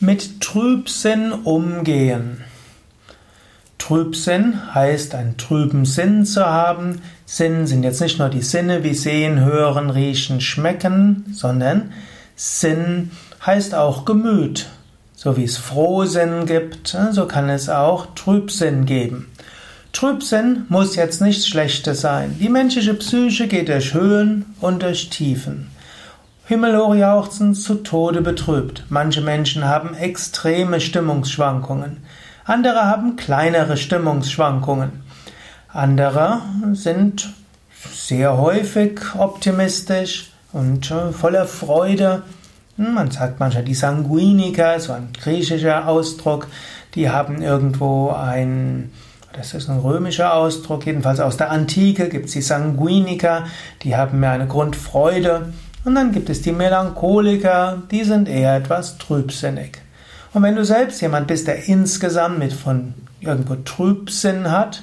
Mit Trübsinn umgehen. Trübsinn heißt, einen trüben Sinn zu haben. Sinn sind jetzt nicht nur die Sinne wie sehen, hören, riechen, schmecken, sondern Sinn heißt auch Gemüt. So wie es Frohsinn gibt, so kann es auch Trübsinn geben. Trübsinn muss jetzt nichts Schlechtes sein. Die menschliche Psyche geht durch Höhen und durch Tiefen. Himmelhoch jauchzend, zu Tode betrübt. Manche Menschen haben extreme Stimmungsschwankungen. Andere haben kleinere Stimmungsschwankungen. Andere sind sehr häufig optimistisch und äh, voller Freude. Hm, man sagt manchmal die Sanguiniker, so ein griechischer Ausdruck, die haben irgendwo ein, das ist ein römischer Ausdruck, jedenfalls aus der Antike gibt es die Sanguiniker, die haben mehr eine Grundfreude. Und dann gibt es die Melancholiker, die sind eher etwas trübsinnig. Und wenn du selbst jemand bist, der insgesamt mit von irgendwo Trübsinn hat,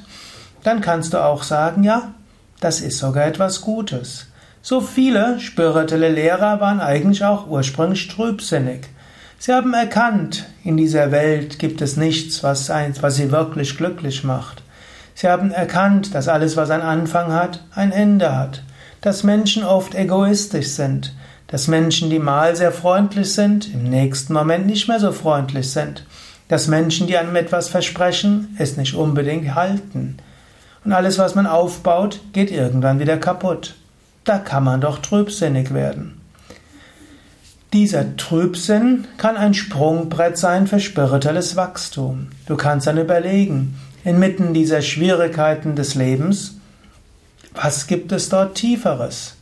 dann kannst du auch sagen, ja, das ist sogar etwas Gutes. So viele spirituelle Lehrer waren eigentlich auch ursprünglich trübsinnig. Sie haben erkannt, in dieser Welt gibt es nichts, was, was sie wirklich glücklich macht. Sie haben erkannt, dass alles, was einen Anfang hat, ein Ende hat dass Menschen oft egoistisch sind, dass Menschen, die mal sehr freundlich sind, im nächsten Moment nicht mehr so freundlich sind, dass Menschen, die einem etwas versprechen, es nicht unbedingt halten. Und alles, was man aufbaut, geht irgendwann wieder kaputt. Da kann man doch trübsinnig werden. Dieser Trübsinn kann ein Sprungbrett sein für spirituelles Wachstum. Du kannst dann überlegen, inmitten dieser Schwierigkeiten des Lebens, was gibt es dort Tieferes?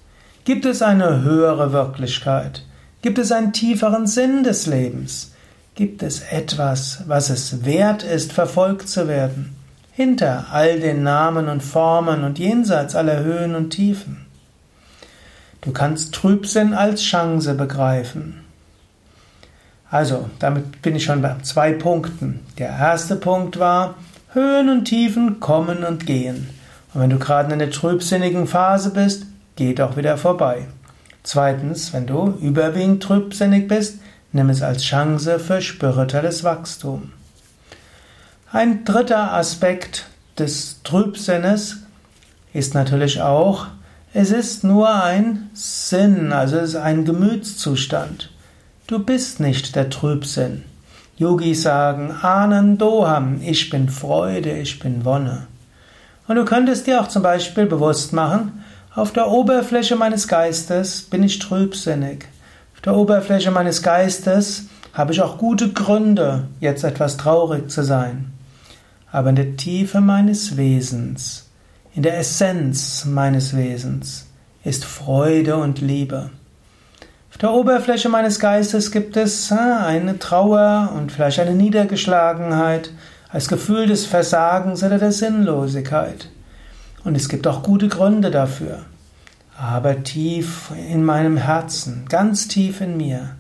Gibt es eine höhere Wirklichkeit? Gibt es einen tieferen Sinn des Lebens? Gibt es etwas, was es wert ist, verfolgt zu werden? Hinter all den Namen und Formen und jenseits aller Höhen und Tiefen. Du kannst Trübsinn als Chance begreifen. Also, damit bin ich schon bei zwei Punkten. Der erste Punkt war, Höhen und Tiefen kommen und gehen. Und wenn du gerade in einer trübsinnigen Phase bist, geht auch wieder vorbei. Zweitens, wenn du überwiegend trübsinnig bist, nimm es als Chance für spirituelles Wachstum. Ein dritter Aspekt des Trübsinnes ist natürlich auch, es ist nur ein Sinn, also es ist ein Gemütszustand. Du bist nicht der Trübsinn. Yogis sagen Anandoham, ich bin Freude, ich bin Wonne. Und du könntest dir auch zum Beispiel bewusst machen, auf der Oberfläche meines Geistes bin ich trübsinnig. Auf der Oberfläche meines Geistes habe ich auch gute Gründe, jetzt etwas traurig zu sein. Aber in der Tiefe meines Wesens, in der Essenz meines Wesens ist Freude und Liebe. Auf der Oberfläche meines Geistes gibt es äh, eine Trauer und vielleicht eine Niedergeschlagenheit, als Gefühl des Versagens oder der Sinnlosigkeit. Und es gibt auch gute Gründe dafür. Aber tief in meinem Herzen, ganz tief in mir,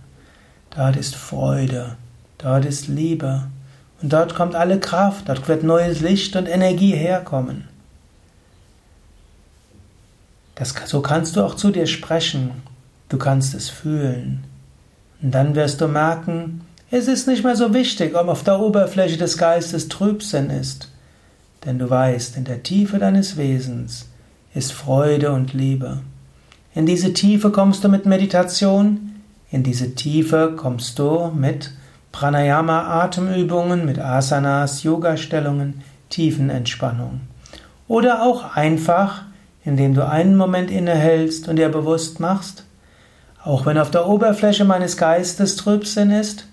dort ist Freude, dort ist Liebe und dort kommt alle Kraft, dort wird neues Licht und Energie herkommen. Das, so kannst du auch zu dir sprechen, du kannst es fühlen. Und dann wirst du merken, es ist nicht mehr so wichtig, ob auf der Oberfläche des Geistes Trübsinn ist, denn du weißt, in der Tiefe deines Wesens ist Freude und Liebe. In diese Tiefe kommst du mit Meditation, in diese Tiefe kommst du mit Pranayama Atemübungen, mit Asanas, Yoga-Stellungen, Tiefenentspannung. Oder auch einfach, indem du einen Moment innehältst und dir bewusst machst, auch wenn auf der Oberfläche meines Geistes Trübsinn ist,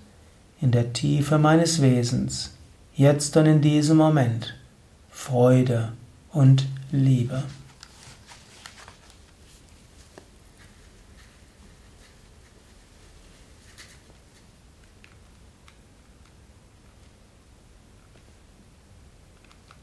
in der Tiefe meines Wesens, jetzt und in diesem Moment, Freude und Liebe.